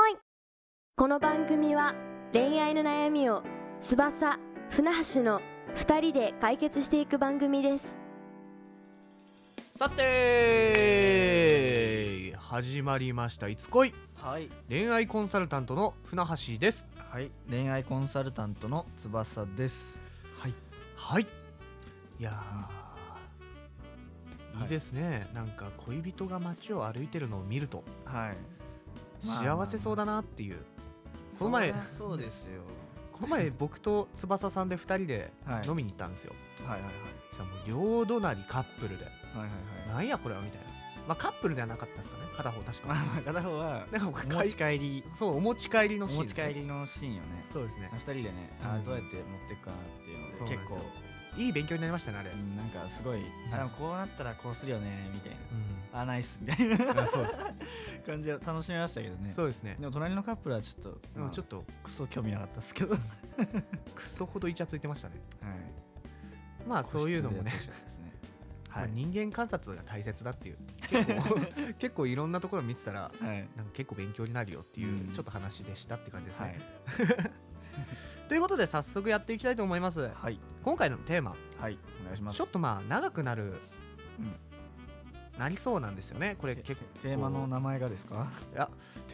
恋この番組は恋愛の悩みを翼船橋の2人で解決していく番組です。さて始まりました「いつ恋はい、」恋愛コンサルタントの船橋です。はい、恋愛コンサルタントの翼です。はい、はい。いやー、はい。いいですね。なんか恋人が街を歩いてるのを見ると。はい。まあ幸せそうだなっていう、この前そうですよ。この前僕と翼さんで2人ではい。飲みに行ったんですよ、はいはいはい。そしたらもう両隣カップルで。はいはいはい。なんやこれはみたいな。まあカップルではなかったですかね。片方確か、片方はなんか僕お持ち帰り、そうお持ち帰りのお持ちシーンですね。帰りのシーンよね。そうですね。二人でね、あうん。ーどうやって持っていくかなっていうので結構いい勉強になりましたねあれ、うんなんかすごい、あこうなったらこうするよねみたいな。うあナイスみたいなそうです 感じで楽しみましたけどね。そうですねでも隣のカップルはちょっと、でまあもちょっとクソ興味なかったですけど。はい。クソほどイチャついてましたねまあそういうのもねはい。人間観察が大切だっていう結構 結構いろんなところ見てたらはい。なんか結構勉強になるよっていううんちょっと話でしたって感じですはいね、。ということで早速やっていきたいと思いますはい。今回のテーマはい。お願いします。ちょっとまあ長くなる、うんなりそうなんですよねこれて結構テーマの名前がですか？いや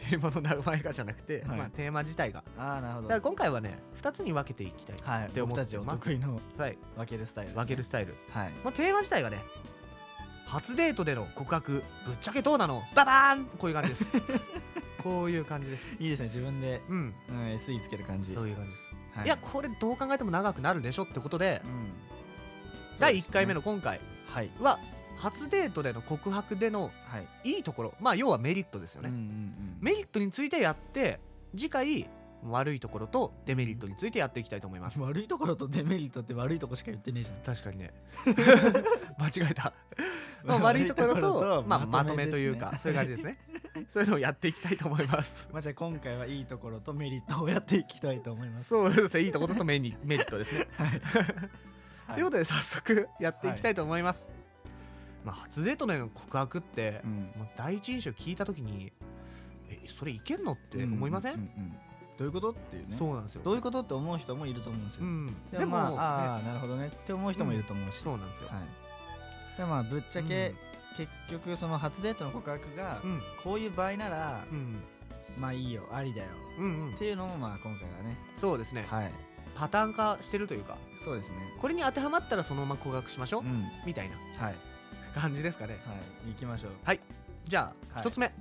テーマの名前がじゃなくて、はいまあ、テーマ自体がああ、なるほど。だから今回はね2つに分けていきたい、はい。って思ってます得意のはい、分けるスタイルね、分けるスタイル、はい。まあ、テーマ自体がね初デートでの告白ぶっちゃけどうなの？ババーンこういう感じです こういう感じですいいですね。自分で、うんうん、SE つける感じ。そういう感じです、、はいやこれどう考えても長くなるでしょってことで、うん。第1回目の。の今回はい。は初デートでの告白でのはい。いいところまあ要はメリットですよね、うんうんうん。メリットについてやって次回悪いところとデメリットについてやっていきたいと思います悪いところとデメリットって悪いとこしか言ってねえじゃん。確かにね 間違えた、まあ、悪いところとまあ、まとめというかそういう感じですね。そういうのをやっていきたいと思います。まあじゃあ今回はいいところとメリットをやっていきたいと思います。そうですね。いいところとメリメリットですね。はい。ということで早速やっていきたいと思います、まあ、初デートでの告白って、うん。まあ、第一印象聞いた時にえそれいけんのって思いません、うううん。どういうこと？っていうね。そうなんですよ。どういうことって思う人もいると思うんですよ。うん、でもまあ、ね。ああなるほどね。って思う人もいると思うし、そうなんですよ、はい、でまあぶっちゃけ、結局その初デートの告白が、うん。こういう場合なら、うん。まあいいよありだよ。うんうん。っていうのもまあ今回はね。そうですね、はい。パターン化してるというか。そうですね。これに当てはまったらそのまま告白しましょう、うん。みたいな。はい。感じですかね。はい。行きましょう。じゃあはい。一つ目、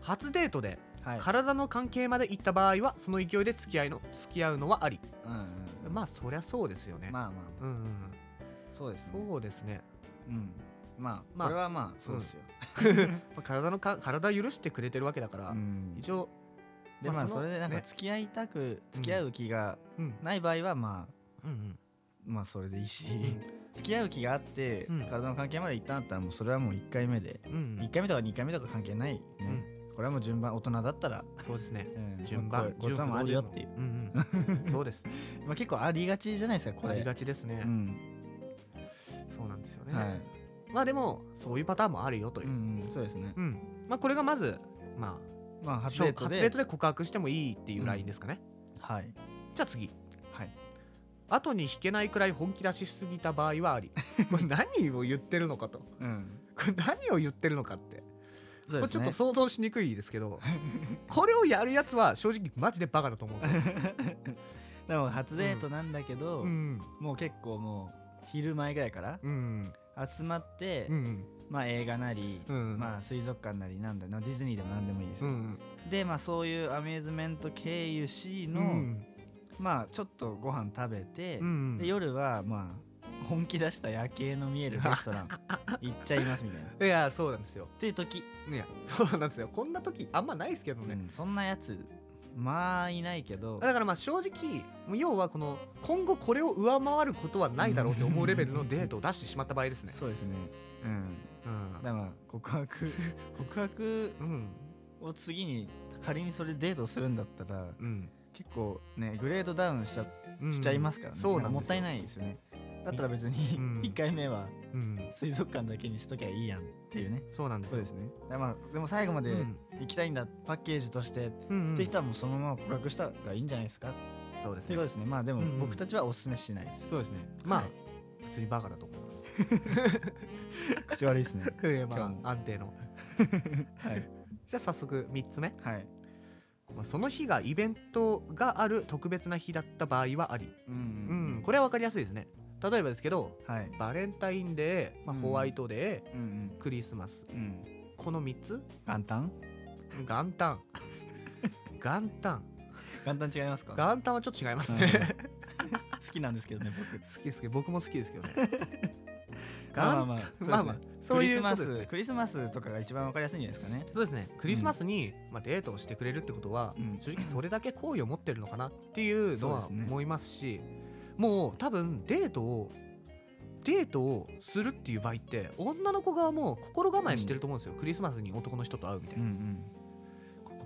初デートではい。体の関係まで行った場合はその勢いで付き合いの付き合うのはあり。うんうんまあそりゃそうですよね、まあまあうんうんそうですね。うんそうですね、うん。まあまあ。これはまあそうですよ。まあ、体のか体を許してくれてるわけだから、うん。一応でまあまあそれでなんかね。付き合いたく付き合う気がうん。ない場合はまあまあそれでいいし付き合う気があってうん。体の関係まで行ったんだったらもうそれはもう1回目でうん1回目とか2回目とか関係ないね。これはもう順番大人だったらそうですね。うん。順番まあこうこういうこともあるよっていう。そうです。まあ結構ありがちじゃないですかこれ。ありがちですね、うんそうなんですよね、はい。まあでもそういうパターンもあるよという。う、んうんそうですね。うん。まあこれがまずままああ初デートで告白してもいいっていうラインですかね、はい。じゃあ次。はい。後に引けないくらい本気出しすぎた場合はあり。これ何を言ってるのかと。こうん。れ何を言ってるのかって。ね。これちょっと想像しにくいですけど これをやるやつは正直マジでバカだと思うんですよ、でも初デートなんだけど、うん。もう結構もう昼前ぐらいからうん集まって、うんまあ映画なり、うんまあ水族館なりなんだなディズニーでも何でもいいです。よ、うん。でまあそういうアミューズメント経由しの、うんまあちょっとご飯食べて、うんで夜はまあ本気出した夜景の見えるレストラン 行っちゃいますみたいな。っいやそうなんですよ。ていう時、いやそうなんですよ。こんな時あんまないですけどね、うんそんなやつまあいないけど。だからまあ正直要はこの今後これを上回ることはないだろうって思うレベルのデートを出してしまった場合ですね。そうですね。うん。うん。だからまあ告白 告白うんを次に仮にそれデートするんだったらうん。結構ねグレードダウンしちゃうん。しちゃいますからね、そうなんもったいないですよね。だったら別にうん。1回目はうん。水族館だけにしときゃいいやんっていうね。そうなんですよ。そうですね。でも最後までうん行きたいんだパッケージとして、うんって人はもうそのまま告白した方がいいんじゃないですか？そうですね。っていうことですね。まあでもうんうん。僕たちはお勧めしないです、そうですね。まあ、はい。普通にバカだと思います。口悪いですね。ま今日もあ安定の。はい。じゃあ早速3つ目、はい。まあ、その日がイベントがある特別な日だった場合はあり。うんうんこれは分かりやすいですね。例えばですけどはい。バレンタインデー、まあ、うん。ホワイトデー、うんクリスマス。うん。うんこの3つ？元旦？元旦。元旦。元旦違いますか？元旦はちょっと違いますね。好きなんですけどね僕。好きですけど僕も好きですけどね。まあまあまあ元まあまあそういうことですね。クリスマスクリスマスとかが一番わかりやすいんじゃないですかね。そうですね。クリスマスに、まあ、デートをしてくれるってことは、うん。正直それだけ好意を持ってるのかなっていうのは思いますしもう多分デートをデートをするっていう場合って女の子側も心構えしてると思うんですよ、クリスマスに男の人と会うみたいうんうな、ん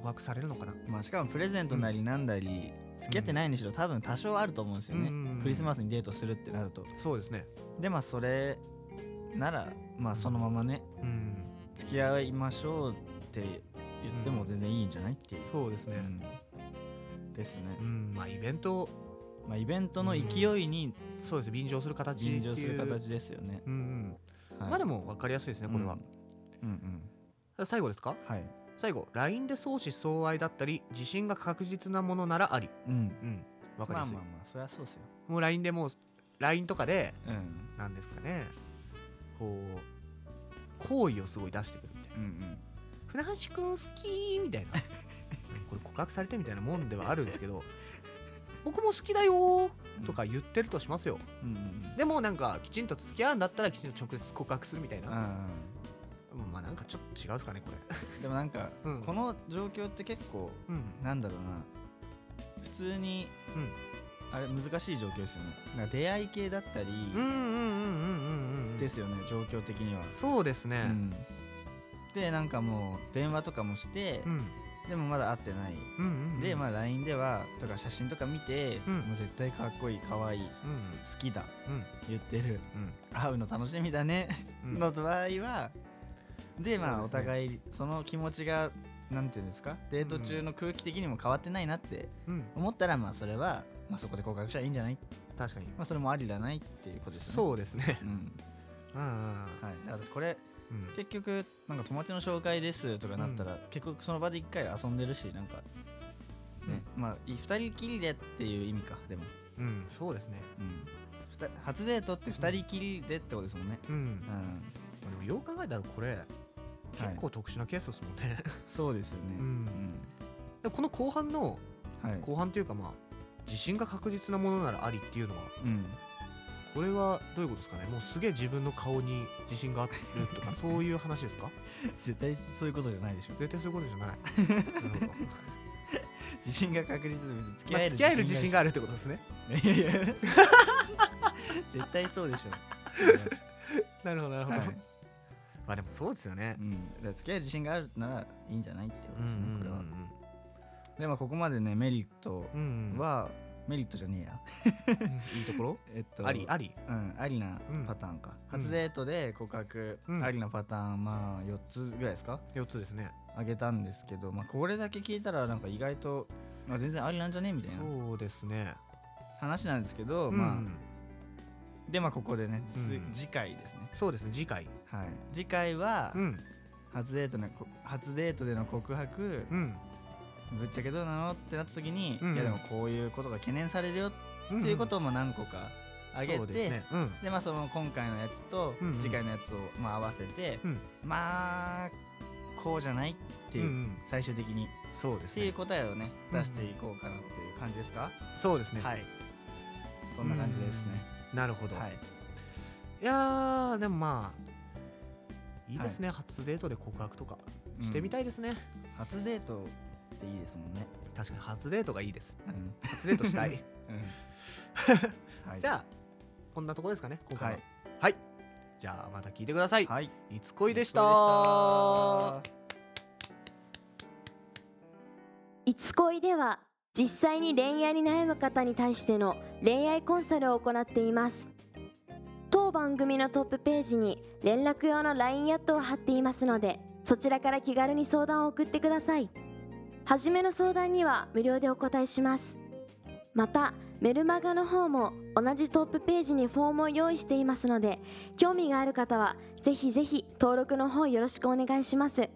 告白されるのかな？まあしかもプレゼントなりなんだり付き合ってないにしろ多分多少あると思うんですよね、うん。うんうんクリスマスにデートするってなると。そうですね。でまあそれならまあそのままねうん。付き合いましょうって言っても全然いいんじゃないっていう、そうですね。うん。ですね。う、ん。まあイベント。まあ、イベントの勢いにそうです便乗する形便乗する形ですよね、うんうん。はい。まあでも分かりやすいですねこれは、うん。うん最後ですか？うんはい最後 LINE で相思相愛だったり自信が確実なものならあり。うん。うん。分かりやすい、まあまあまあそりゃそうですよ。もう LINE でもう LINE とかでうん。なんですかね。こう好意をすごい出してくるみたいな。うんうん「船橋くん好き」みたいな。これ告白されてみたいなもんではあるんですけど「僕も好きだよ」とか言ってるとしますよ。うんうんでもなんかきちんと付き合うんだったらきちんと直接告白するみたいな、うんなんかちょっと違うっすかねこれ。でもなんか、うん。この状況って結構うん。なんだろうな。普通に、うん。あれ難しい状況ですよね。なんか出会い系だったりですよね、状況的には、そうですね。うん。でなんかもう電話とかもしてう、ん。でもまだ会ってない、でまあ LINE ではとか写真とか見て、うん。もう絶対かっこいいかわいい好うん。きだうん。言ってる。うん。会うの楽しみだね、うん。の場合はでまあお互いその気持ちがなんていうんですかデート中の空気的にも変わってないなってうん。思ったらまあそれは、まあ、そこで告白したらいいんじゃない、確かに。まあ、それもありだないっていうことですよね。そうですね。うん。うんうんはい、だからこれうん。結局なんか友達の紹介ですとかなったら、結局その場で一回遊んでるしなんかね、まあい二人きりでっていう意味かでも、うんそうですね。うん、初デートって二人きりでってことですもんね、うん。うん、でもよう考えたらこれ結構特殊なケースですもんね。そうですよね、うん。でこの後半のうんはい、後半というかまあ自信が確実なものならありっていうのはうん、これはどういうことですかね？もうすげえ自分の顔に自信があるとか そういう話ですか？絶対そういうことじゃないでしょ。絶対そういうことじゃない。なるほど自信が確実で付きまあ合える付き合える自信があるってことですね。いやいや。絶対そうでしょ、なるほどなるほど、はいまあでもそうですよね。うん、だから付き合える自信があるならいいんじゃないってことですね、これは。うんでもここまでねメリットうんうん。は、メリットじゃねえや。うん。いいところ？えっとありあり。うん、ありなうん。パターンか、うん。初デートで告白、うん。ありなパターンまあ4つぐらいですか？4つですね。あげたんですけど、まあ、これだけ聞いたらなんか意外と、まあ、全然ありなんじゃねみたいな。そうですね。話なんですけど、うん。まあでまあここでね、次回ですね。そうですね次回はい。次回は、うん。初デートのこ初デートでの告白、うん。ぶっちゃけどうなのってなった時に、うん。いやでもこういうことが懸念されるよっっていうことをまあ何個かあげて、そうですね。まあその今回のやつとうんうん。次回のやつをまあ合わせて、うん。まあこうじゃないっていう、うんうん。最終的に。っていうそうですね。答えをねうん。出していこうかなっていう感じですか、そうですね。はい。そんな感じですね、なるほど。はい。いやーでもまあいいですね初デートで告白とかしてみた、たいですね。初デートっていいですもんね。確かに初デートがいいです。うん、初デートしたい。うん。はい、じゃあこんなとこですかね今回は。はい。はい。じゃあまた聞いてください。はい。いつこいでした。いつ恋では実際に恋愛に悩む方に対しての恋愛コンサルを行っています当番組のトップページに連絡用の LINE アットを貼っていますのでそちらから気軽に相談を送ってください。初めの相談には無料でお答えします。またメルマガの方も同じトップページにフォームを用意していますので興味がある方はぜひぜひ登録の方よろしくお願いします。